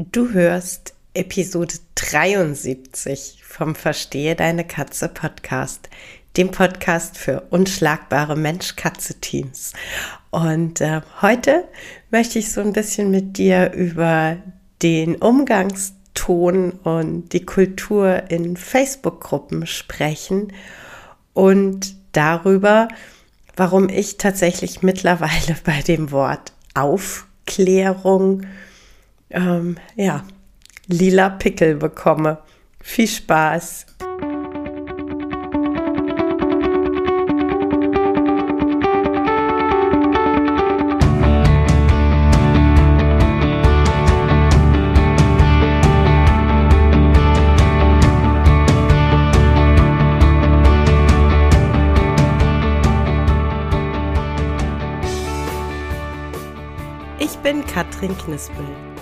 Du hörst Episode 73 vom Verstehe deine Katze Podcast, dem Podcast für unschlagbare Mensch-Katze-Teams. Und äh, heute möchte ich so ein bisschen mit dir über den Umgangston und die Kultur in Facebook-Gruppen sprechen und darüber, warum ich tatsächlich mittlerweile bei dem Wort Aufklärung ähm, ja, lila Pickel bekomme. Viel Spaß! Ich bin Katrin Knispel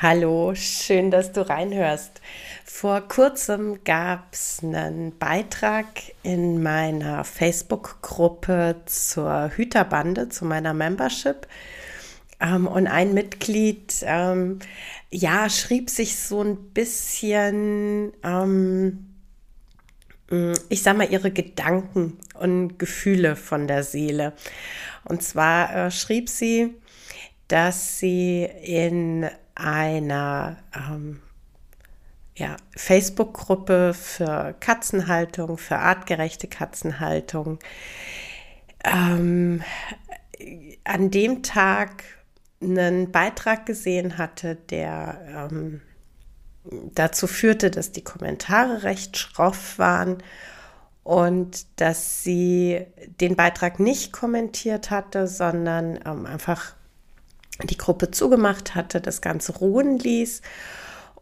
Hallo, schön, dass du reinhörst. Vor kurzem gab es einen Beitrag in meiner Facebook-Gruppe zur Hüterbande, zu meiner Membership. Ähm, und ein Mitglied, ähm, ja, schrieb sich so ein bisschen, ähm, mm, ich sag mal, ihre Gedanken und Gefühle von der Seele. Und zwar äh, schrieb sie, dass sie in einer ähm, ja, Facebook-Gruppe für Katzenhaltung, für artgerechte Katzenhaltung. Ähm, an dem Tag einen Beitrag gesehen hatte, der ähm, dazu führte, dass die Kommentare recht schroff waren und dass sie den Beitrag nicht kommentiert hatte, sondern ähm, einfach die Gruppe zugemacht hatte, das Ganze ruhen ließ.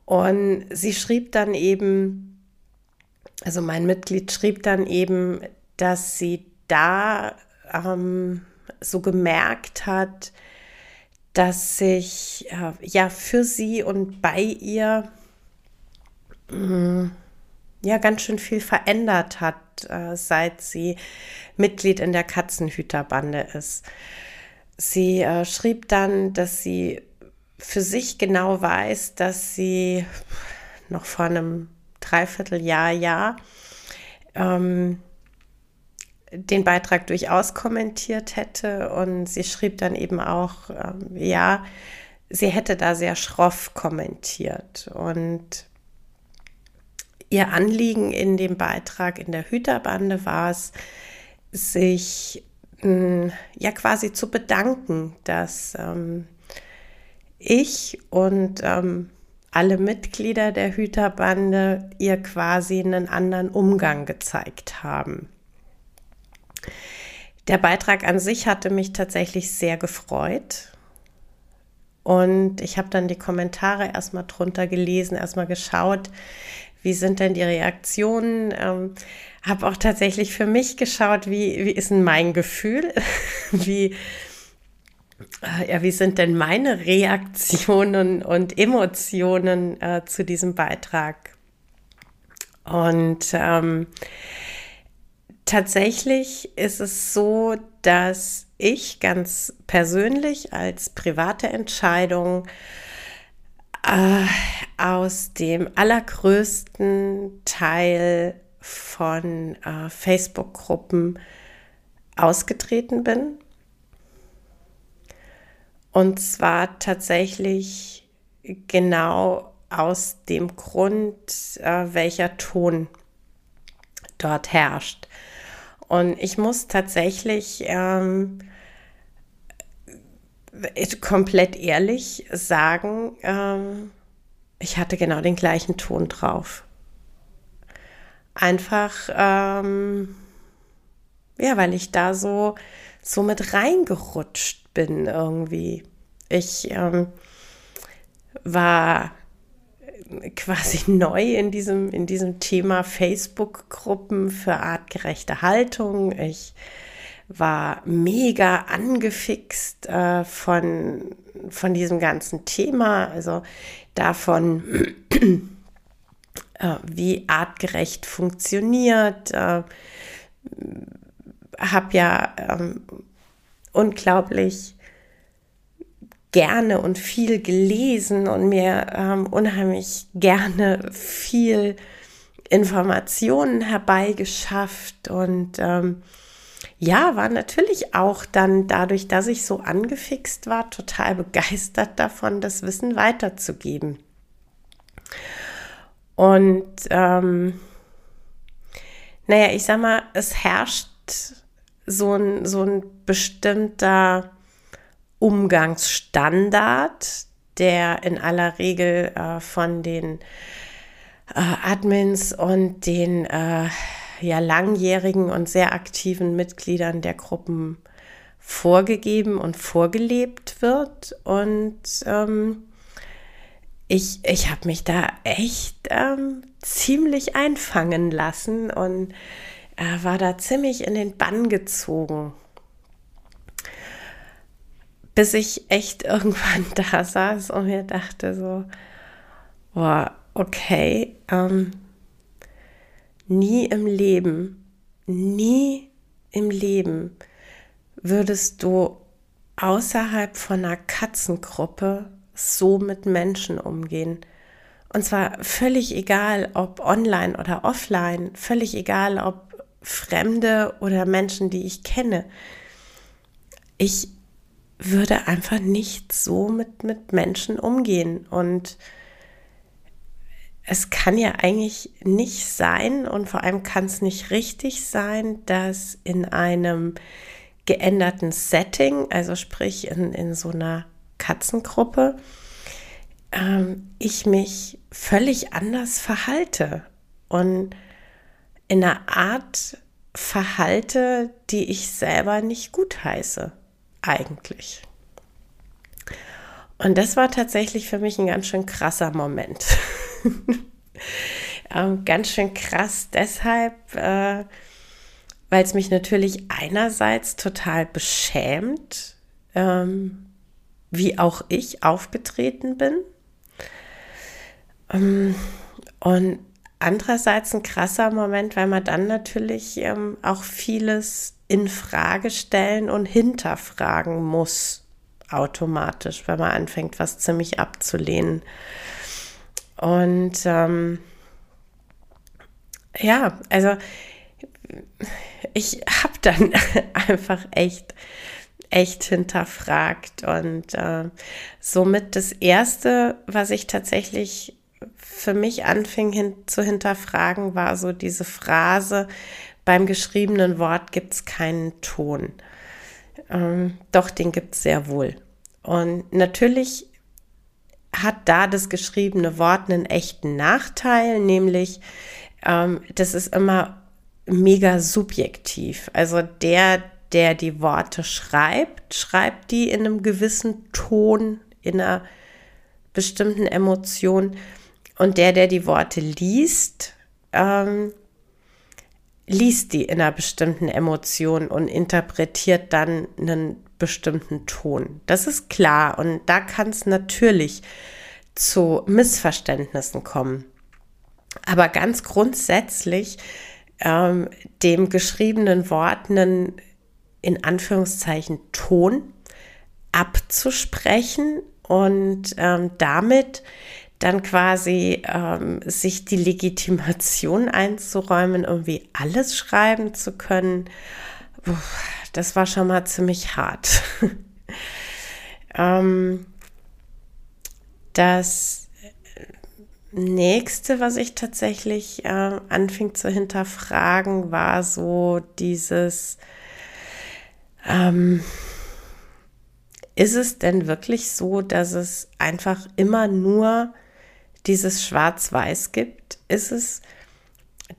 Und sie schrieb dann eben, also mein Mitglied schrieb dann eben, dass sie da ähm, so gemerkt hat, dass sich äh, ja für sie und bei ihr äh, ja ganz schön viel verändert hat, äh, seit sie Mitglied in der Katzenhüterbande ist. Sie äh, schrieb dann, dass sie für sich genau weiß, dass sie noch vor einem Dreivierteljahr, ja, ähm, den Beitrag durchaus kommentiert hätte. Und sie schrieb dann eben auch, ähm, ja, sie hätte da sehr schroff kommentiert. Und ihr Anliegen in dem Beitrag in der Hüterbande war es, sich ja quasi zu bedanken, dass ähm, ich und ähm, alle Mitglieder der Hüterbande ihr quasi einen anderen Umgang gezeigt haben. Der Beitrag an sich hatte mich tatsächlich sehr gefreut. Und ich habe dann die Kommentare erstmal drunter gelesen, erstmal geschaut, wie sind denn die Reaktionen. Ähm, habe auch tatsächlich für mich geschaut, wie, wie ist denn mein Gefühl? wie, äh, ja, wie sind denn meine Reaktionen und Emotionen äh, zu diesem Beitrag? Und ähm, tatsächlich ist es so, dass ich ganz persönlich als private Entscheidung äh, aus dem allergrößten Teil von äh, Facebook-Gruppen ausgetreten bin. Und zwar tatsächlich genau aus dem Grund, äh, welcher Ton dort herrscht. Und ich muss tatsächlich ähm, komplett ehrlich sagen, ähm, ich hatte genau den gleichen Ton drauf einfach, ähm, ja, weil ich da so, so mit reingerutscht bin irgendwie. Ich ähm, war quasi neu in diesem, in diesem Thema Facebook-Gruppen für artgerechte Haltung. Ich war mega angefixt äh, von, von diesem ganzen Thema, also davon, äh, wie artgerecht funktioniert. Äh, habe ja ähm, unglaublich gerne und viel gelesen und mir ähm, unheimlich gerne viel Informationen herbeigeschafft und ähm, ja, war natürlich auch dann dadurch, dass ich so angefixt war, total begeistert davon, das Wissen weiterzugeben. Und ähm, naja, ich sag mal, es herrscht so ein, so ein bestimmter Umgangsstandard, der in aller Regel äh, von den äh, Admins und den äh, ja, langjährigen und sehr aktiven Mitgliedern der Gruppen vorgegeben und vorgelebt wird. Und ähm, ich, ich habe mich da echt ähm, ziemlich einfangen lassen und äh, war da ziemlich in den Bann gezogen bis ich echt irgendwann da saß und mir dachte so, boah, okay, ähm, nie im Leben, nie im Leben würdest du außerhalb von einer Katzengruppe so mit Menschen umgehen. Und zwar völlig egal, ob online oder offline, völlig egal, ob Fremde oder Menschen, die ich kenne. Ich würde einfach nicht so mit, mit Menschen umgehen. Und es kann ja eigentlich nicht sein und vor allem kann es nicht richtig sein, dass in einem geänderten Setting, also sprich in, in so einer Katzengruppe, ähm, ich mich völlig anders verhalte und in einer Art verhalte, die ich selber nicht gut heiße eigentlich? Und das war tatsächlich für mich ein ganz schön krasser Moment. ähm, ganz schön krass deshalb, äh, weil es mich natürlich einerseits total beschämt, ähm, wie auch ich aufgetreten bin. Ähm, und andererseits ein krasser Moment, weil man dann natürlich ähm, auch vieles in Frage stellen und hinterfragen muss automatisch, wenn man anfängt, was ziemlich abzulehnen. Und ähm, ja, also ich habe dann einfach echt, echt hinterfragt und äh, somit das Erste, was ich tatsächlich für mich anfing hin, zu hinterfragen, war so diese Phrase, beim geschriebenen Wort gibt es keinen Ton. Ähm, doch, den gibt es sehr wohl. Und natürlich hat da das geschriebene Wort einen echten Nachteil, nämlich ähm, das ist immer mega subjektiv. Also der, der die Worte schreibt, schreibt die in einem gewissen Ton, in einer bestimmten Emotion. Und der, der die Worte liest, ähm, liest die in einer bestimmten Emotion und interpretiert dann einen bestimmten Ton. Das ist klar und da kann es natürlich zu Missverständnissen kommen. Aber ganz grundsätzlich ähm, dem geschriebenen Wort einen in Anführungszeichen Ton abzusprechen und ähm, damit dann quasi ähm, sich die Legitimation einzuräumen, irgendwie alles schreiben zu können, das war schon mal ziemlich hart. ähm, das nächste, was ich tatsächlich äh, anfing zu hinterfragen, war so dieses, ähm, ist es denn wirklich so, dass es einfach immer nur dieses Schwarz-Weiß gibt? Ist es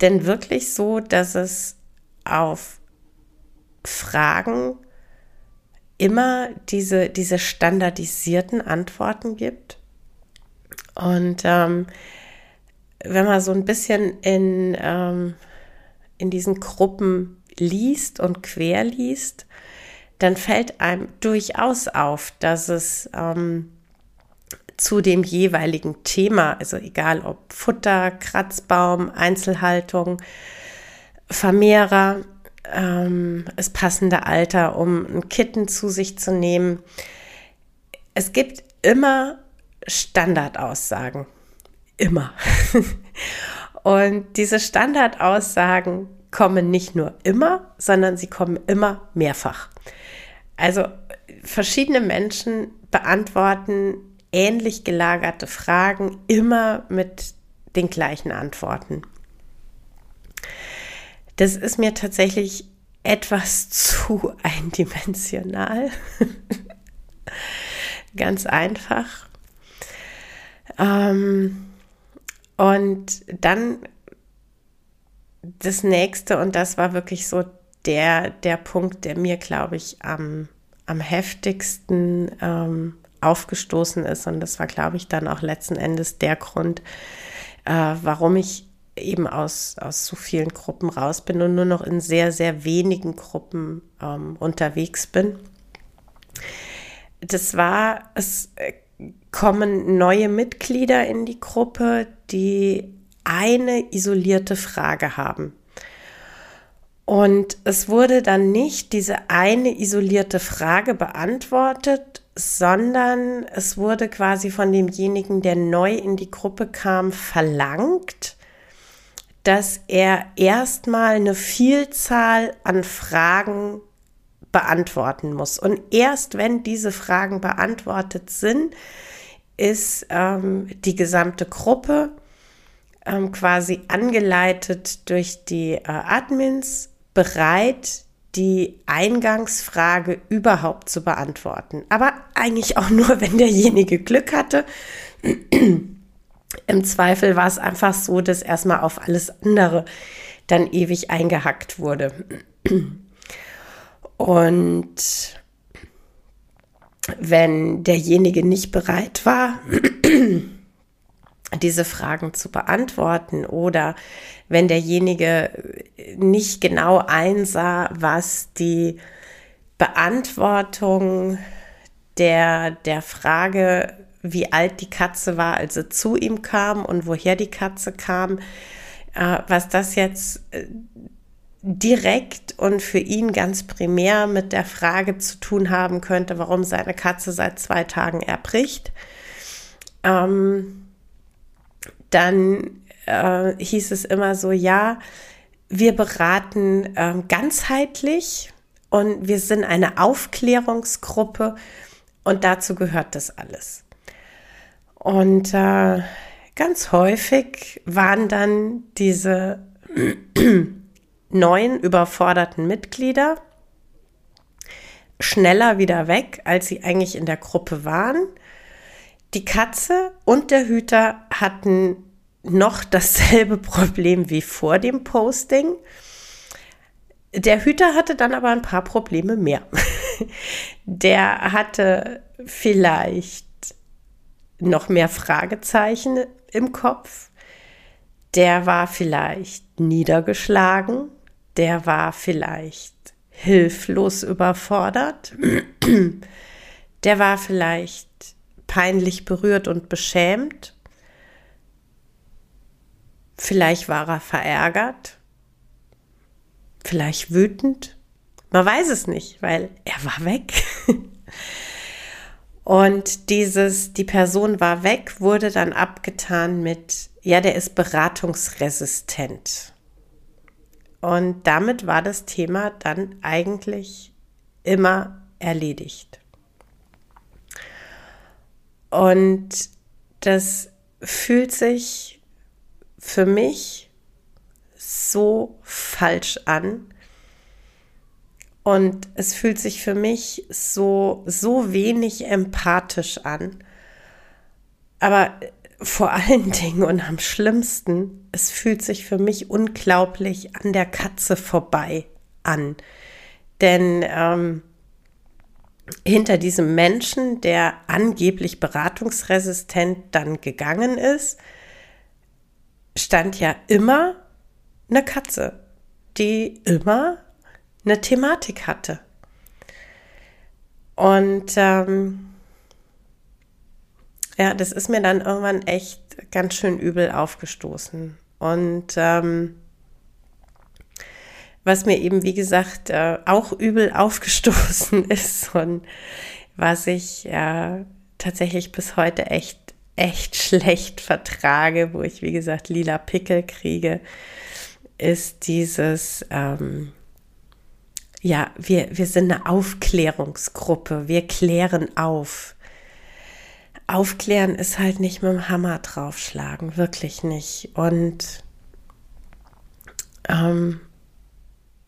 denn wirklich so, dass es auf Fragen immer diese, diese standardisierten Antworten gibt. Und ähm, wenn man so ein bisschen in, ähm, in diesen Gruppen liest und quer liest, dann fällt einem durchaus auf, dass es ähm, zu dem jeweiligen Thema, also egal ob Futter, Kratzbaum, Einzelhaltung, Vermehrer, ähm, das passende Alter, um ein Kitten zu sich zu nehmen. Es gibt immer Standardaussagen. Immer. Und diese Standardaussagen kommen nicht nur immer, sondern sie kommen immer mehrfach. Also verschiedene Menschen beantworten ähnlich gelagerte Fragen immer mit den gleichen Antworten. Das ist mir tatsächlich etwas zu eindimensional. Ganz einfach. Ähm, und dann das nächste, und das war wirklich so der, der Punkt, der mir, glaube ich, am, am heftigsten ähm, aufgestoßen ist. Und das war, glaube ich, dann auch letzten Endes der Grund, äh, warum ich eben aus, aus so vielen Gruppen raus bin und nur noch in sehr, sehr wenigen Gruppen ähm, unterwegs bin. Das war, es kommen neue Mitglieder in die Gruppe, die eine isolierte Frage haben. Und es wurde dann nicht diese eine isolierte Frage beantwortet, sondern es wurde quasi von demjenigen, der neu in die Gruppe kam, verlangt, dass er erstmal eine Vielzahl an Fragen beantworten muss. Und erst wenn diese Fragen beantwortet sind, ist ähm, die gesamte Gruppe ähm, quasi angeleitet durch die äh, Admins bereit, die Eingangsfrage überhaupt zu beantworten. Aber eigentlich auch nur, wenn derjenige Glück hatte. Im Zweifel war es einfach so, dass erstmal auf alles andere dann ewig eingehackt wurde. Und wenn derjenige nicht bereit war, diese Fragen zu beantworten oder wenn derjenige nicht genau einsah, was die Beantwortung der, der Frage, wie alt die Katze war, als sie zu ihm kam und woher die Katze kam, äh, was das jetzt äh, direkt und für ihn ganz primär mit der Frage zu tun haben könnte, warum seine Katze seit zwei Tagen erbricht. Ähm, dann äh, hieß es immer so, ja, wir beraten äh, ganzheitlich und wir sind eine Aufklärungsgruppe und dazu gehört das alles. Und äh, ganz häufig waren dann diese neuen überforderten Mitglieder schneller wieder weg, als sie eigentlich in der Gruppe waren. Die Katze und der Hüter hatten noch dasselbe Problem wie vor dem Posting. Der Hüter hatte dann aber ein paar Probleme mehr. Der hatte vielleicht noch mehr Fragezeichen im Kopf. Der war vielleicht niedergeschlagen. Der war vielleicht hilflos überfordert. Der war vielleicht peinlich berührt und beschämt. Vielleicht war er verärgert. Vielleicht wütend. Man weiß es nicht, weil er war weg. Und dieses, die Person war weg, wurde dann abgetan mit, ja, der ist beratungsresistent. Und damit war das Thema dann eigentlich immer erledigt. Und das fühlt sich für mich so falsch an, und es fühlt sich für mich so, so wenig empathisch an. Aber vor allen Dingen und am schlimmsten, es fühlt sich für mich unglaublich an der Katze vorbei an. Denn ähm, hinter diesem Menschen, der angeblich beratungsresistent dann gegangen ist, stand ja immer eine Katze, die immer eine Thematik hatte. Und ähm, ja, das ist mir dann irgendwann echt ganz schön übel aufgestoßen. Und ähm, was mir eben, wie gesagt, äh, auch übel aufgestoßen ist und was ich äh, tatsächlich bis heute echt, echt schlecht vertrage, wo ich, wie gesagt, lila Pickel kriege, ist dieses, ähm, ja, wir, wir sind eine Aufklärungsgruppe, wir klären auf. Aufklären ist halt nicht mit dem Hammer draufschlagen, wirklich nicht. Und ähm,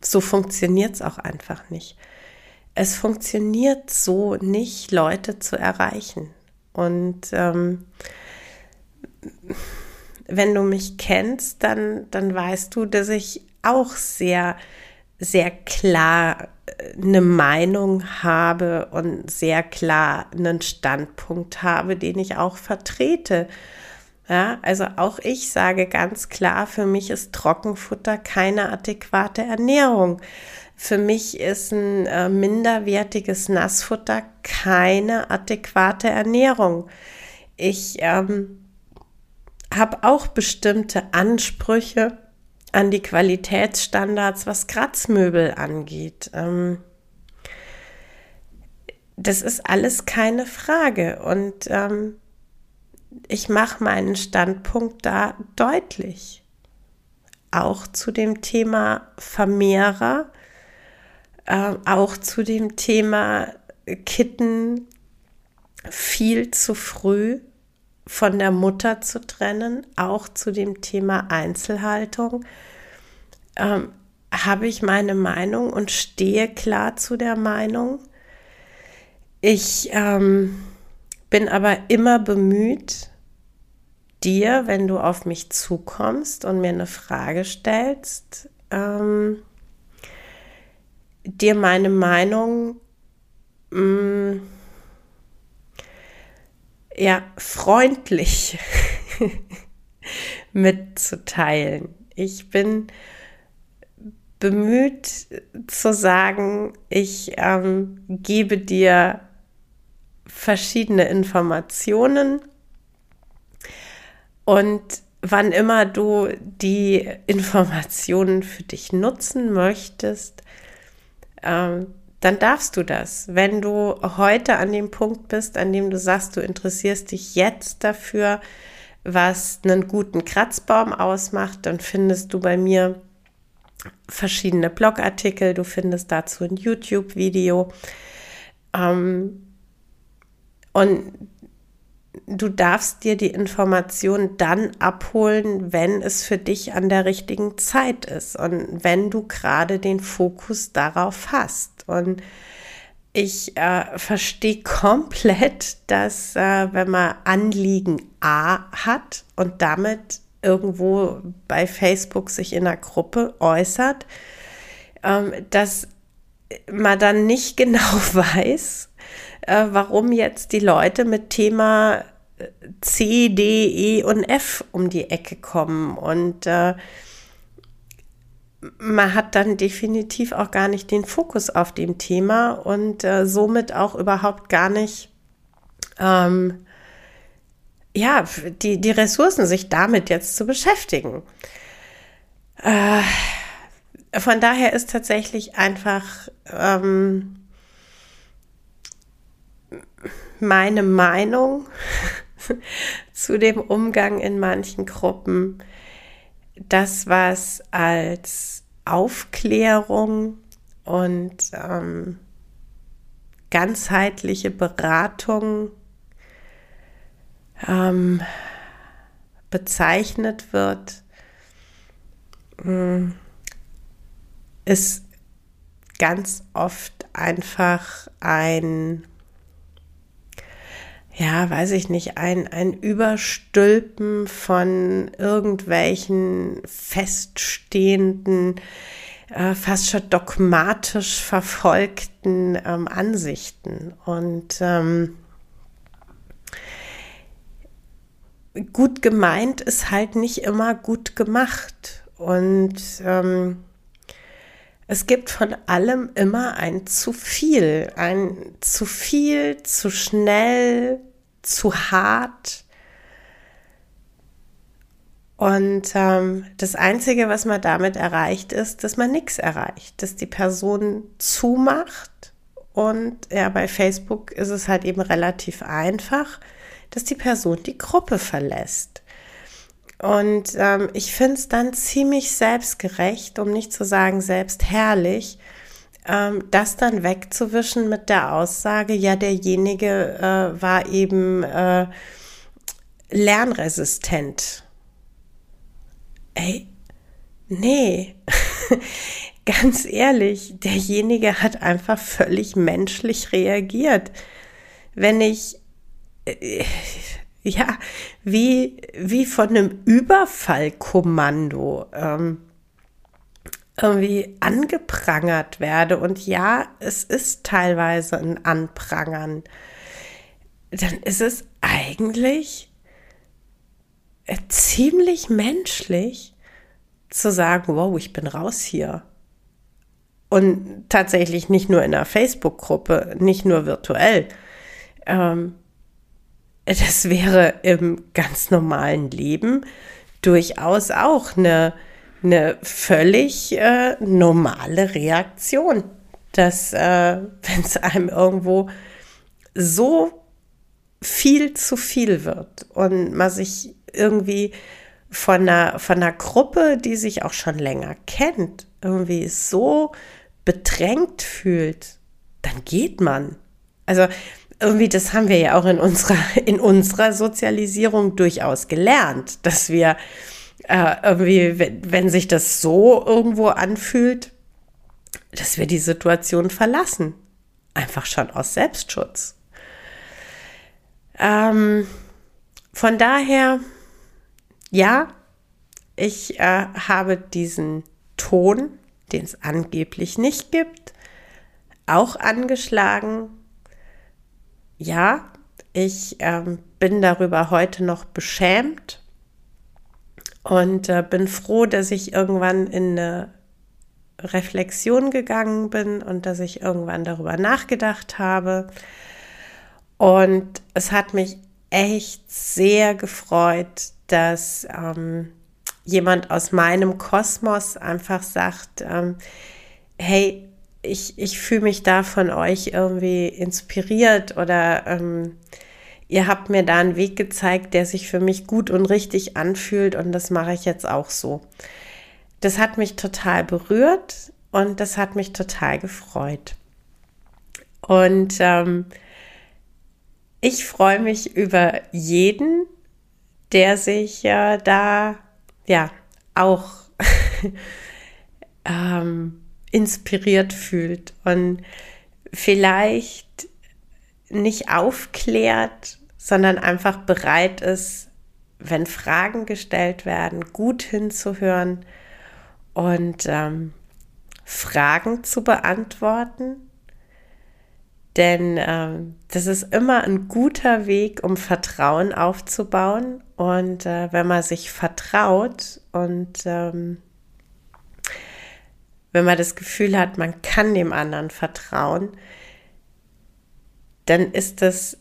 so funktioniert es auch einfach nicht. Es funktioniert so nicht, Leute zu erreichen. Und ähm, wenn du mich kennst, dann, dann weißt du, dass ich auch sehr, sehr klar äh, eine Meinung habe und sehr klar einen Standpunkt habe, den ich auch vertrete. Ja, also auch ich sage ganz klar, für mich ist Trockenfutter keine adäquate Ernährung. Für mich ist ein äh, minderwertiges Nassfutter keine adäquate Ernährung. Ich ähm, habe auch bestimmte Ansprüche an die Qualitätsstandards, was Kratzmöbel angeht. Ähm, das ist alles keine Frage. Und ähm, ich mache meinen Standpunkt da deutlich. Auch zu dem Thema Vermehrer, äh, auch zu dem Thema Kitten viel zu früh von der Mutter zu trennen, auch zu dem Thema Einzelhaltung, ähm, habe ich meine Meinung und stehe klar zu der Meinung. Ich ähm, bin aber immer bemüht, dir, wenn du auf mich zukommst und mir eine Frage stellst, ähm, dir meine Meinung mh, mm, ja freundlich mitzuteilen. Ich bin bemüht zu sagen, ich ähm, gebe dir verschiedene Informationen und wann immer du die Informationen für dich nutzen möchtest, ähm, dann darfst du das. Wenn du heute an dem Punkt bist, an dem du sagst, du interessierst dich jetzt dafür, was einen guten Kratzbaum ausmacht, dann findest du bei mir verschiedene Blogartikel, du findest dazu ein YouTube-Video. Ähm, und du darfst dir die Information dann abholen, wenn es für dich an der richtigen Zeit ist und wenn du gerade den Fokus darauf hast. Und ich äh, verstehe komplett, dass äh, wenn man Anliegen A hat und damit irgendwo bei Facebook sich in einer Gruppe äußert, ähm, dass man dann nicht genau weiß, äh, warum jetzt die Leute mit Thema äh, C, D, E und F um die Ecke kommen. Und äh, man hat dann definitiv auch gar nicht den Fokus auf dem Thema und äh, somit auch überhaupt gar nicht ähm, ja, die, die Ressourcen, sich damit jetzt zu beschäftigen. Äh, von daher ist tatsächlich einfach ähm, meine Meinung zu dem Umgang in manchen Gruppen, das, was als Aufklärung und ähm, ganzheitliche Beratung ähm, bezeichnet wird, mm, ist ganz oft einfach ein ja, weiß ich nicht, ein, ein Überstülpen von irgendwelchen feststehenden äh, fast schon dogmatisch verfolgten ähm, Ansichten. Und ähm, gut gemeint ist halt nicht immer gut gemacht. Und ähm, es gibt von allem immer ein zu viel, ein zu viel, zu schnell, zu hart. Und ähm, das Einzige, was man damit erreicht, ist, dass man nichts erreicht, dass die Person zumacht. Und ja, bei Facebook ist es halt eben relativ einfach, dass die Person die Gruppe verlässt. Und ähm, ich finde es dann ziemlich selbstgerecht, um nicht zu sagen selbstherrlich, ähm, das dann wegzuwischen mit der Aussage, ja, derjenige äh, war eben äh, lernresistent ey, nee, ganz ehrlich, derjenige hat einfach völlig menschlich reagiert. Wenn ich, äh, ja, wie, wie von einem Überfallkommando ähm, irgendwie angeprangert werde. Und ja, es ist teilweise ein Anprangern. Dann ist es eigentlich ziemlich menschlich zu sagen, wow, ich bin raus hier. Und tatsächlich nicht nur in einer Facebook-Gruppe, nicht nur virtuell. Ähm, das wäre im ganz normalen Leben durchaus auch eine, eine völlig äh, normale Reaktion, dass äh, wenn es einem irgendwo so viel zu viel wird und man sich irgendwie von einer, von einer Gruppe, die sich auch schon länger kennt, irgendwie so bedrängt fühlt, dann geht man. Also irgendwie, das haben wir ja auch in unserer, in unserer Sozialisierung durchaus gelernt, dass wir äh, irgendwie, wenn, wenn sich das so irgendwo anfühlt, dass wir die Situation verlassen. Einfach schon aus Selbstschutz. Ähm, von daher, ja, ich äh, habe diesen Ton, den es angeblich nicht gibt, auch angeschlagen. Ja, ich ähm, bin darüber heute noch beschämt und äh, bin froh, dass ich irgendwann in eine Reflexion gegangen bin und dass ich irgendwann darüber nachgedacht habe. Und es hat mich echt sehr gefreut, dass ähm, jemand aus meinem Kosmos einfach sagt, ähm, hey, ich, ich fühle mich da von euch irgendwie inspiriert oder ähm, ihr habt mir da einen Weg gezeigt, der sich für mich gut und richtig anfühlt und das mache ich jetzt auch so. Das hat mich total berührt und das hat mich total gefreut. Und ähm, ich freue mich über jeden, der sich äh, da ja auch ähm, inspiriert fühlt und vielleicht nicht aufklärt, sondern einfach bereit ist, wenn Fragen gestellt werden, gut hinzuhören und ähm, Fragen zu beantworten denn äh, das ist immer ein guter Weg, um Vertrauen aufzubauen. Und äh, wenn man sich vertraut und ähm, wenn man das Gefühl hat, man kann dem anderen vertrauen, dann ist das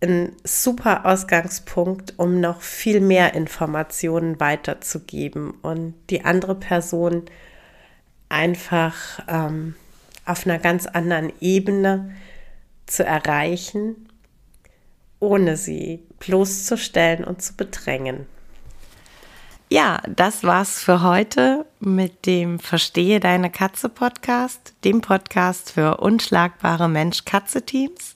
ein super Ausgangspunkt, um noch viel mehr Informationen weiterzugeben und die andere Person einfach ähm, auf einer ganz anderen Ebene zu erreichen, ohne sie bloßzustellen und zu bedrängen. Ja, das war's für heute mit dem Verstehe deine Katze Podcast, dem Podcast für unschlagbare Mensch-Katze-Teams.